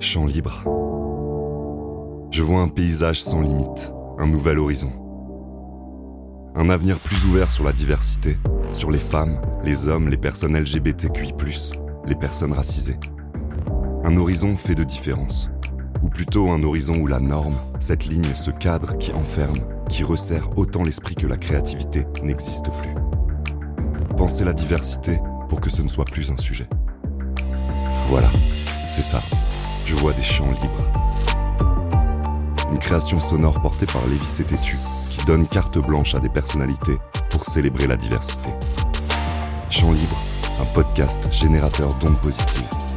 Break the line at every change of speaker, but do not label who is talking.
Champ libre. Je vois un paysage sans limite, un nouvel horizon. Un avenir plus ouvert sur la diversité, sur les femmes, les hommes, les personnes LGBTQI, les personnes racisées. Un horizon fait de différences. Ou plutôt un horizon où la norme, cette ligne, ce cadre qui enferme, qui resserre autant l'esprit que la créativité, n'existe plus. Penser la diversité pour que ce ne soit plus un sujet. Voilà, c'est ça. Je vois des champs libres. Une création sonore portée par Lévis et Tétu qui donne carte blanche à des personnalités pour célébrer la diversité. Champs libre, un podcast générateur d'ondes positives.